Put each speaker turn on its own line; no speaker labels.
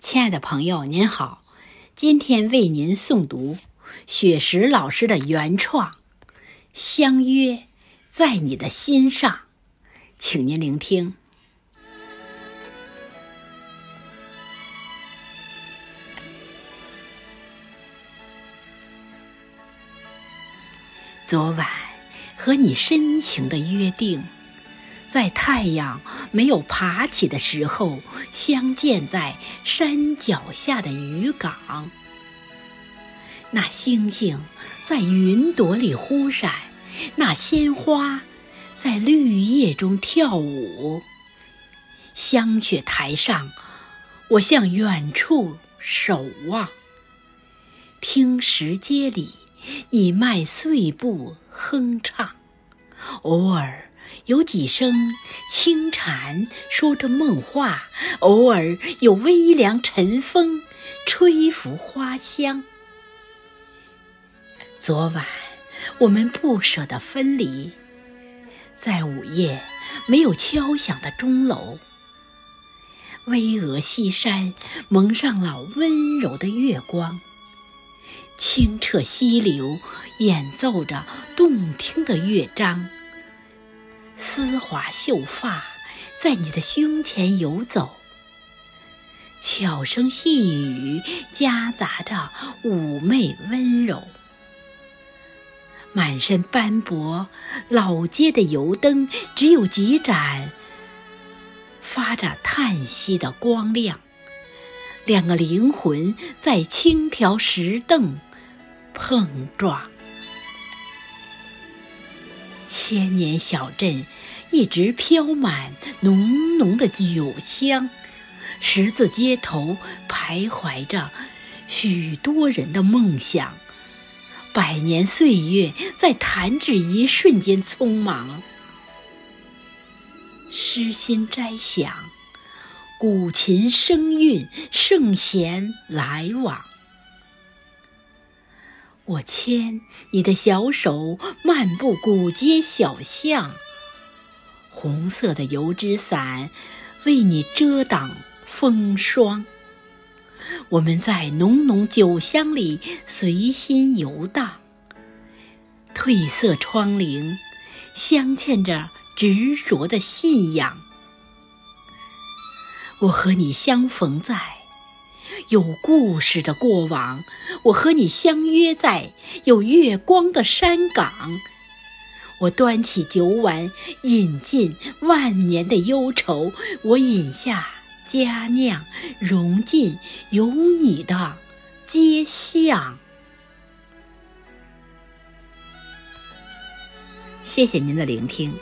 亲爱的朋友，您好，今天为您诵读雪石老师的原创《相约在你的心上》，请您聆听。昨晚和你深情的约定。在太阳没有爬起的时候，相见在山脚下的渔港。那星星在云朵里忽闪，那鲜花在绿叶中跳舞。香雪台上，我向远处守望，听石阶里你迈碎步哼唱，偶尔。有几声轻蝉说着梦话，偶尔有微凉晨风吹拂花香。昨晚我们不舍得分离，在午夜没有敲响的钟楼，巍峨西山蒙上了温柔的月光，清澈溪流演奏着动听的乐章。丝滑秀发在你的胸前游走，悄声细语夹杂着妩媚温柔。满身斑驳，老街的油灯只有几盏，发着叹息的光亮。两个灵魂在轻条石凳碰撞。千年小镇一直飘满浓浓的酒香，十字街头徘徊着许多人的梦想。百年岁月在弹指一瞬间匆忙，诗心斋响，古琴声韵，圣贤来往。我牵你的小手，漫步古街小巷。红色的油纸伞为你遮挡风霜。我们在浓浓酒香里随心游荡。褪色窗棂镶嵌着执着的信仰。我和你相逢在。有故事的过往，我和你相约在有月光的山岗。我端起酒碗，饮尽万年的忧愁。我饮下佳酿，融进有你的街巷。谢谢您的聆听。